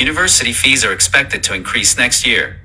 University fees are expected to increase next year.